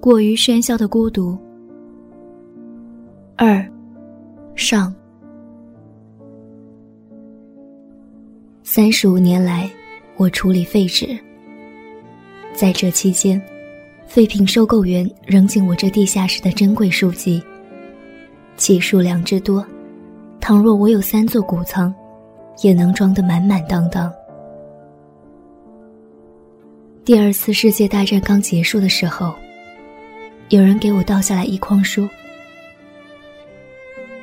过于喧嚣的孤独。二，上。三十五年来，我处理废纸。在这期间，废品收购员扔进我这地下室的珍贵书籍，其数量之多，倘若我有三座谷仓，也能装得满满当当。第二次世界大战刚结束的时候，有人给我倒下来一筐书。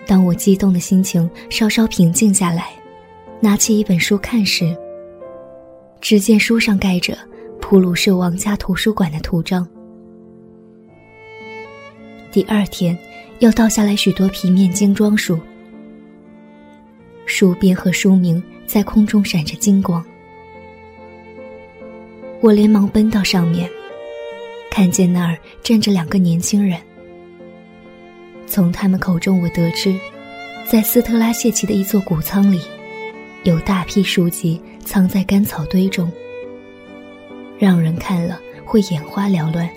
当我激动的心情稍稍平静下来，拿起一本书看时，只见书上盖着普鲁士王家图书馆的图章。第二天，又倒下来许多皮面精装书，书边和书名在空中闪着金光。我连忙奔到上面，看见那儿站着两个年轻人。从他们口中，我得知，在斯特拉谢奇的一座谷仓里，有大批书籍藏在干草堆中，让人看了会眼花缭乱。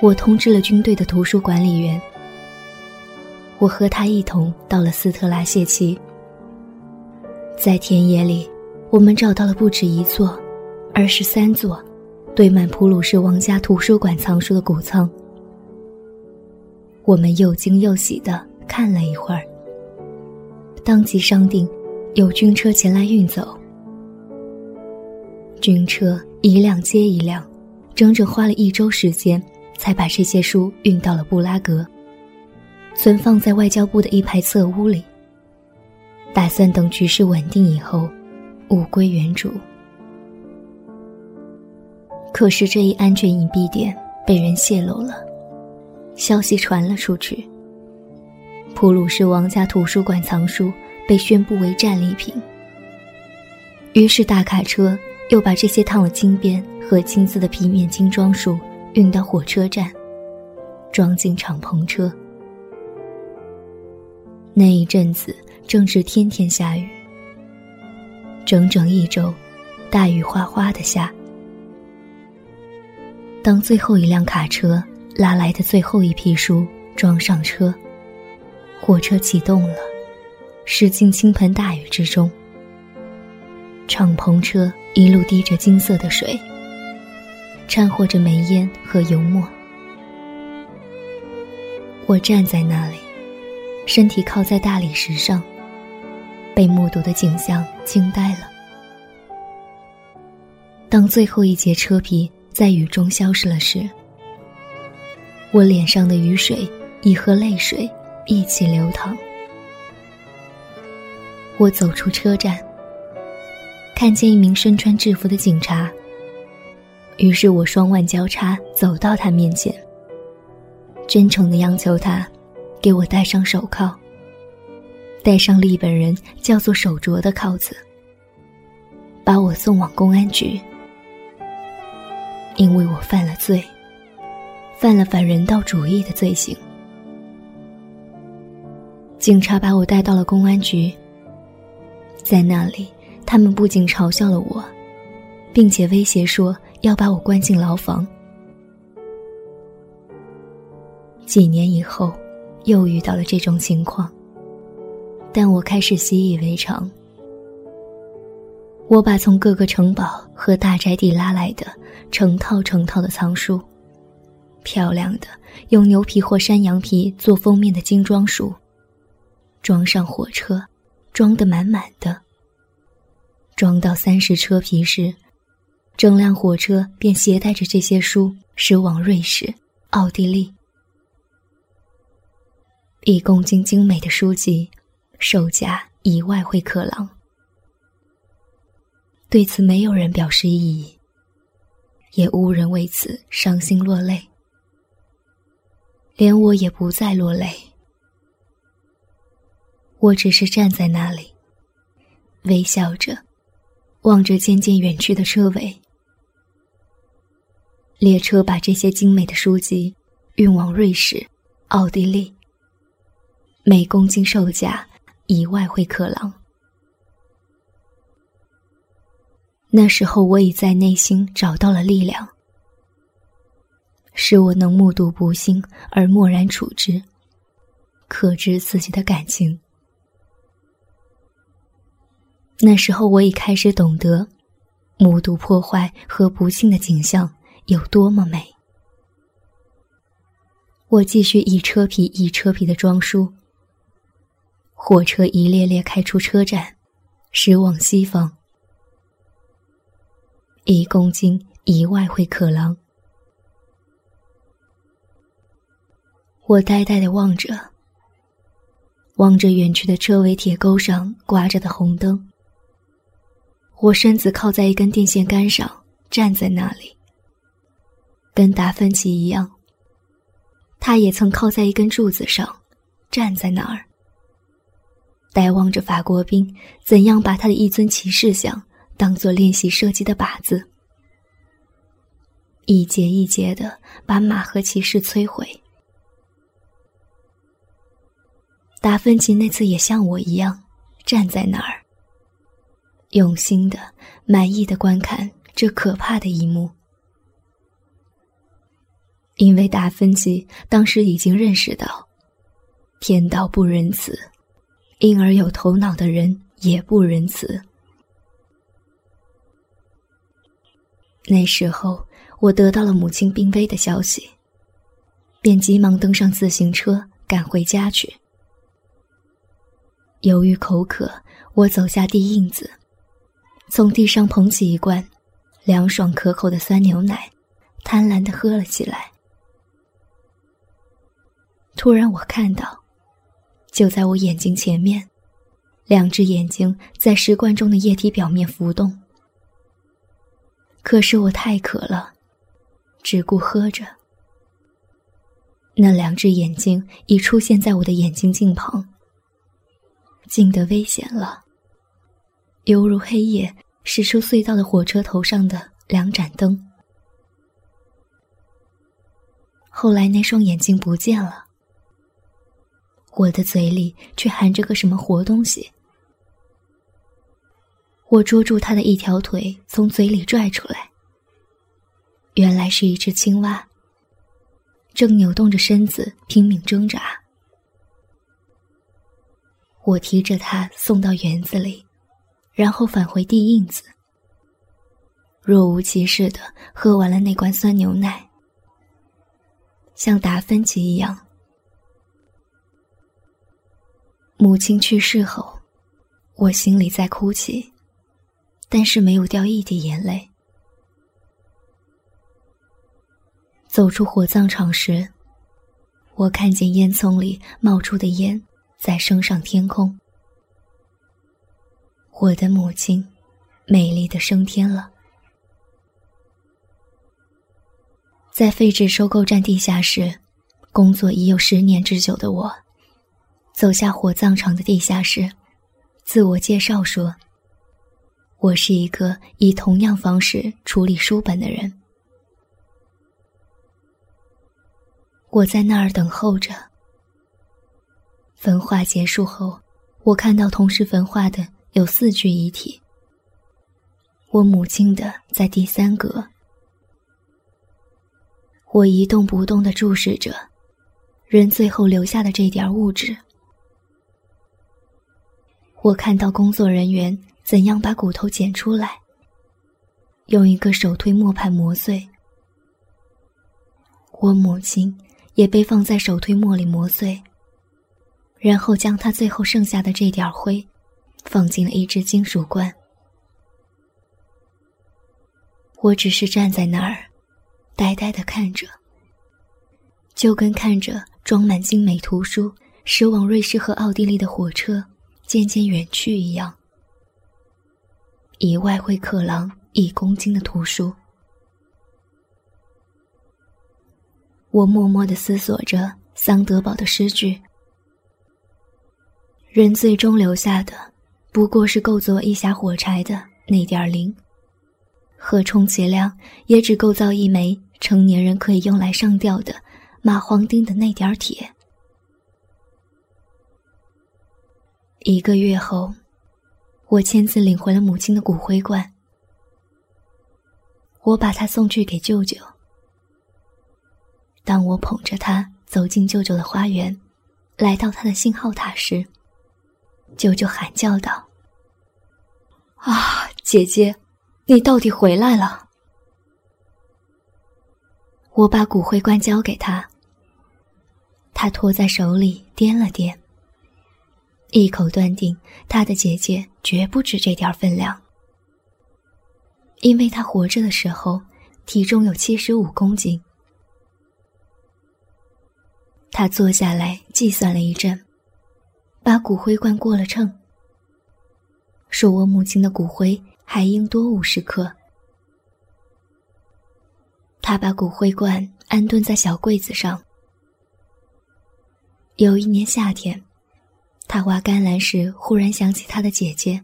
我通知了军队的图书管理员，我和他一同到了斯特拉谢奇，在田野里。我们找到了不止一座，而是三座，堆满普鲁士王家图书馆藏书的谷仓。我们又惊又喜的看了一会儿，当即商定，由军车前来运走。军车一辆接一辆，整整花了一周时间，才把这些书运到了布拉格，存放在外交部的一排侧屋里，打算等局势稳定以后。物归原主。可是这一安全隐蔽点被人泄露了，消息传了出去。普鲁士王家图书馆藏书被宣布为战利品。于是大卡车又把这些烫了金边和金字的皮面精装书运到火车站，装进敞篷车。那一阵子正是天天下雨。整整一周，大雨哗哗的下。当最后一辆卡车拉来的最后一批书装上车，火车启动了，驶进倾盆大雨之中。敞篷车一路滴着金色的水，掺和着煤烟和油墨。我站在那里，身体靠在大理石上。被目睹的景象惊呆了。当最后一节车皮在雨中消失了时，我脸上的雨水已和泪水一起流淌。我走出车站，看见一名身穿制服的警察。于是我双腕交叉走到他面前，真诚的央求他给我戴上手铐。戴上利本人叫做手镯的铐子，把我送往公安局，因为我犯了罪，犯了反人道主义的罪行。警察把我带到了公安局，在那里，他们不仅嘲笑了我，并且威胁说要把我关进牢房。几年以后，又遇到了这种情况。但我开始习以为常。我把从各个城堡和大宅地拉来的成套成套的藏书，漂亮的用牛皮或山羊皮做封面的精装书，装上火车，装得满满的。装到三十车皮时，整辆火车便携带着这些书驶往瑞士、奥地利。一公斤精美的书籍。售价一万会克朗，对此没有人表示异议，也无人为此伤心落泪，连我也不再落泪。我只是站在那里，微笑着，望着渐渐远去的车尾。列车把这些精美的书籍运往瑞士、奥地利，每公斤售价。以外会克朗。那时候我已在内心找到了力量，使我能目睹不幸而默然处之，克制自己的感情。那时候，我已开始懂得，目睹破坏和不幸的景象有多么美。我继续一车皮一车皮的装书。火车一列列开出车站，驶往西方。一公斤一外汇克郎。我呆呆的望着，望着远去的车尾铁钩上挂着的红灯。我身子靠在一根电线杆上，站在那里，跟达芬奇一样。他也曾靠在一根柱子上，站在那儿，呆望着法国兵怎样把他的一尊骑士像当做练习射击的靶子，一节一节的把马和骑士摧毁。达芬奇那次也像我一样，站在那儿，用心的、满意的观看这可怕的一幕。因为达芬奇当时已经认识到，天道不仁慈，因而有头脑的人也不仁慈。那时候，我得到了母亲病危的消息，便急忙登上自行车赶回家去。由于口渴，我走下地印子，从地上捧起一罐凉爽可口的酸牛奶，贪婪的喝了起来。突然，我看到，就在我眼睛前面，两只眼睛在石罐中的液体表面浮动。可是我太渴了，只顾喝着。那两只眼睛已出现在我的眼睛镜旁，近得危险了，犹如黑夜驶出隧道的火车头上的两盏灯。后来，那双眼睛不见了。我的嘴里却含着个什么活东西。我捉住他的一条腿，从嘴里拽出来。原来是一只青蛙，正扭动着身子拼命挣扎。我提着它送到园子里，然后返回地印子，若无其事的喝完了那罐酸牛奶，像达芬奇一样。母亲去世后，我心里在哭泣，但是没有掉一滴眼泪。走出火葬场时，我看见烟囱里冒出的烟在升上天空。我的母亲，美丽的升天了。在废纸收购站地下室工作已有十年之久的我。走下火葬场的地下室，自我介绍说：“我是一个以同样方式处理书本的人。”我在那儿等候着。焚化结束后，我看到同时焚化的有四具遗体。我母亲的在第三格。我一动不动的注视着，人最后留下的这点物质。我看到工作人员怎样把骨头捡出来，用一个手推磨盘磨碎。我母亲也被放在手推磨里磨碎，然后将她最后剩下的这点灰，放进了一只金属罐。我只是站在那儿，呆呆的看着，就跟看着装满精美图书驶往瑞士和奥地利的火车。渐渐远去一样，以外汇克郎一公斤的图书，我默默的思索着桑德堡的诗句。人最终留下的，不过是够作一匣火柴的那点零，和充其量也只构造一枚成年人可以用来上吊的蚂黄钉的那点铁。一个月后，我签字领回了母亲的骨灰罐。我把它送去给舅舅。当我捧着它走进舅舅的花园，来到他的信号塔时，舅舅喊叫道：“啊，姐姐，你到底回来了！”我把骨灰罐交给他，他托在手里掂了掂，一口断定他的姐姐绝不止这点分量，因为他活着的时候体重有七十五公斤。他坐下来计算了一阵，把骨灰罐过了秤，说我母亲的骨灰还应多五十克。他把骨灰罐安顿在小柜子上。有一年夏天，他挖甘蓝时，忽然想起他的姐姐，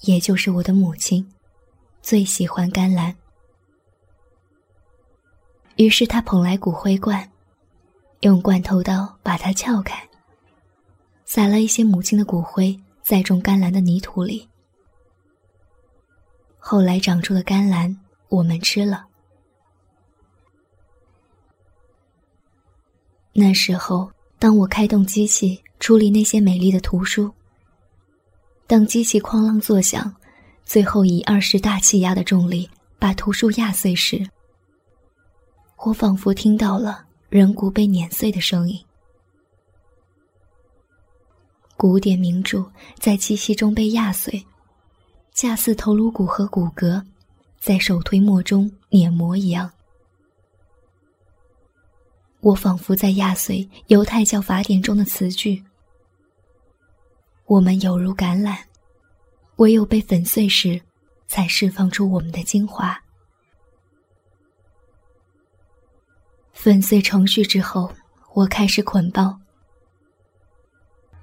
也就是我的母亲，最喜欢甘蓝。于是他捧来骨灰罐，用罐头刀把它撬开，撒了一些母亲的骨灰在种甘蓝的泥土里。后来长出的甘蓝，我们吃了。那时候，当我开动机器处理那些美丽的图书，当机器哐啷作响，最后以二十大气压的重力把图书压碎时，我仿佛听到了人骨被碾碎的声音。古典名著在机器中被压碎，恰似头颅骨和骨骼在手推磨中碾磨一样。我仿佛在压碎犹太教法典中的词句。我们有如橄榄，唯有被粉碎时，才释放出我们的精华。粉碎程序之后，我开始捆包。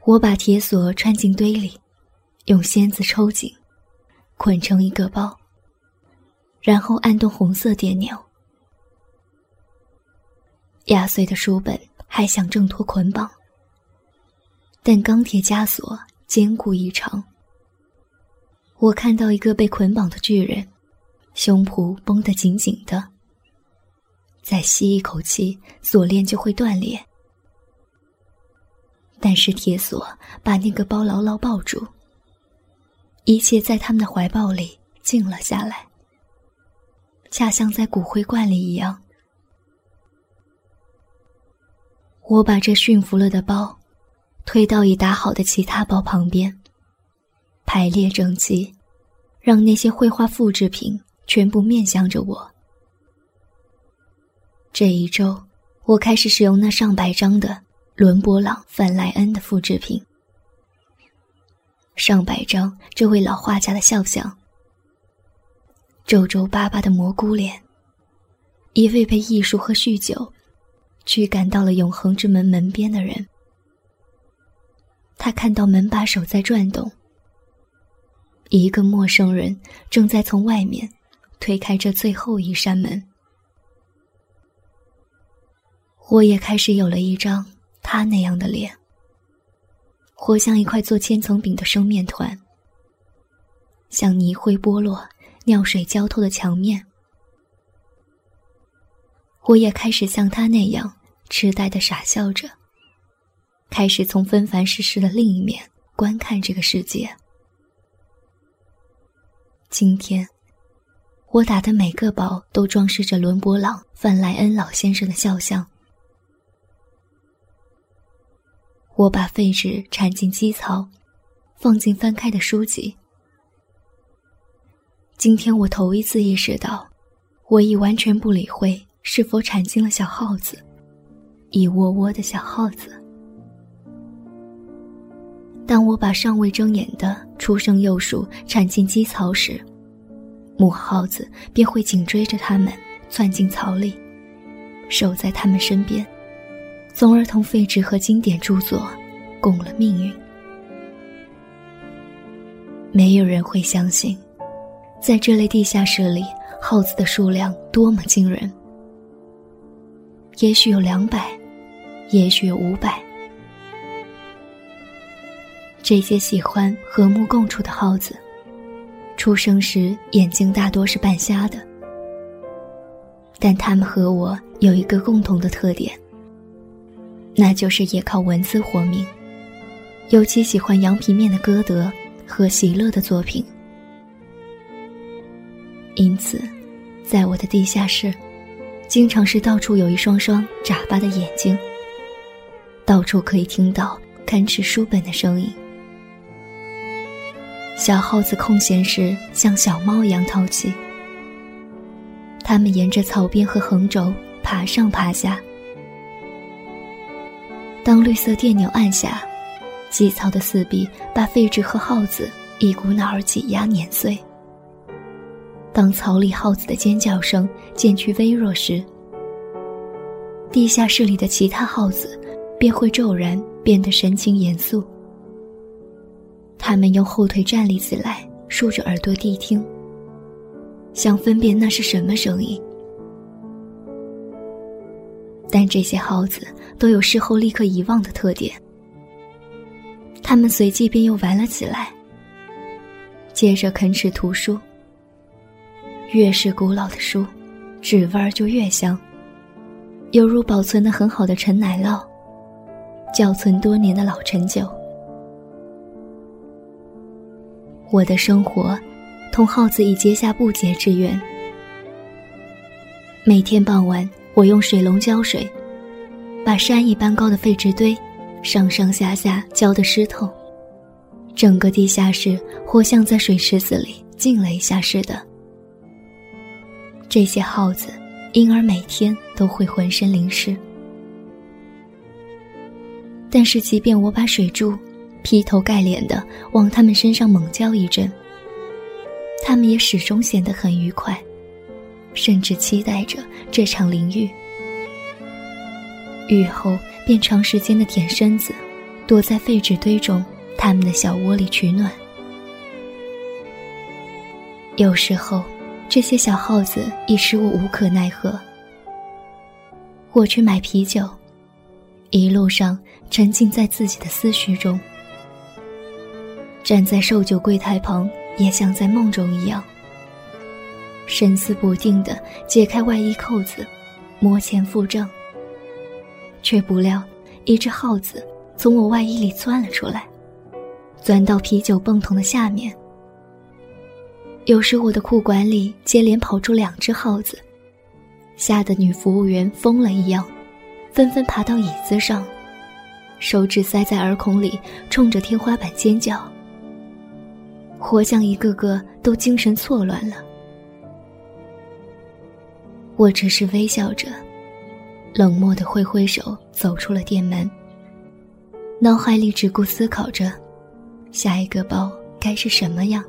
我把铁锁穿进堆里，用仙子抽紧，捆成一个包，然后按动红色电钮。压碎的书本还想挣脱捆绑，但钢铁枷锁坚固异常。我看到一个被捆绑的巨人，胸脯绷得紧紧的。再吸一口气，锁链就会断裂。但是铁锁把那个包牢牢抱住，一切在他们的怀抱里静了下来，恰像在骨灰罐里一样。我把这驯服了的包推到已打好的其他包旁边，排列整齐，让那些绘画复制品全部面向着我。这一周，我开始使用那上百张的伦勃朗、范莱恩的复制品，上百张这位老画家的肖像，皱皱巴巴的蘑菇脸，一位被艺术和酗酒。驱赶到了永恒之门门边的人，他看到门把手在转动。一个陌生人正在从外面推开这最后一扇门。我也开始有了一张他那样的脸，活像一块做千层饼的生面团，像泥灰剥落、尿水浇透的墙面。我也开始像他那样。痴呆的傻笑着，开始从纷繁世事的另一面观看这个世界。今天，我打的每个包都装饰着伦勃朗、范莱恩老先生的肖像。我把废纸铲进机槽，放进翻开的书籍。今天我头一次意识到，我已完全不理会是否铲进了小耗子。一窝窝的小耗子。当我把尚未睁眼的初生幼鼠铲进鸡槽时，母耗子便会紧追着它们窜进槽里，守在它们身边，从而同废纸和经典著作共了命运。没有人会相信，在这类地下室里，耗子的数量多么惊人。也许有两百。也许有五百，这些喜欢和睦共处的耗子，出生时眼睛大多是半瞎的，但他们和我有一个共同的特点，那就是也靠文字活命。尤其喜欢羊皮面的歌德和席勒的作品，因此，在我的地下室，经常是到处有一双双眨巴的眼睛，到处可以听到看持书本的声音。小耗子空闲时像小猫一样淘气，它们沿着草边和横轴爬上爬下。当绿色电钮按下。机槽的四壁把废纸和耗子一股脑儿挤压碾碎。当草里耗子的尖叫声渐趋微弱时，地下室里的其他耗子便会骤然变得神情严肃。他们用后腿站立起来，竖着耳朵谛听，想分辨那是什么声音。但这些耗子都有事后立刻遗忘的特点。他们随即便又玩了起来，接着啃吃图书。越是古老的书，纸味儿就越香，犹如保存的很好的陈奶酪，窖存多年的老陈酒。我的生活，同耗子已结下不解之缘。每天傍晚，我用水龙浇水，把山一般高的废纸堆。上上下下浇得湿透，整个地下室或像在水池子里浸了一下似的。这些耗子因而每天都会浑身淋湿，但是即便我把水柱劈头盖脸的往他们身上猛浇一阵，他们也始终显得很愉快，甚至期待着这场淋浴。雨后。便长时间的舔身子，躲在废纸堆中他们的小窝里取暖。有时候，这些小耗子已使我无可奈何。我去买啤酒，一路上沉浸在自己的思绪中，站在售酒柜台旁，也像在梦中一样，神思不定的解开外衣扣子，摸钱付账。却不料，一只耗子从我外衣里钻了出来，钻到啤酒泵筒的下面。有时我的裤管里接连跑出两只耗子，吓得女服务员疯了一样，纷纷爬到椅子上，手指塞在耳孔里，冲着天花板尖叫。活像一个个都精神错乱了。我只是微笑着。冷漠的挥挥手，走出了店门。脑海里只顾思考着，下一个包该是什么样。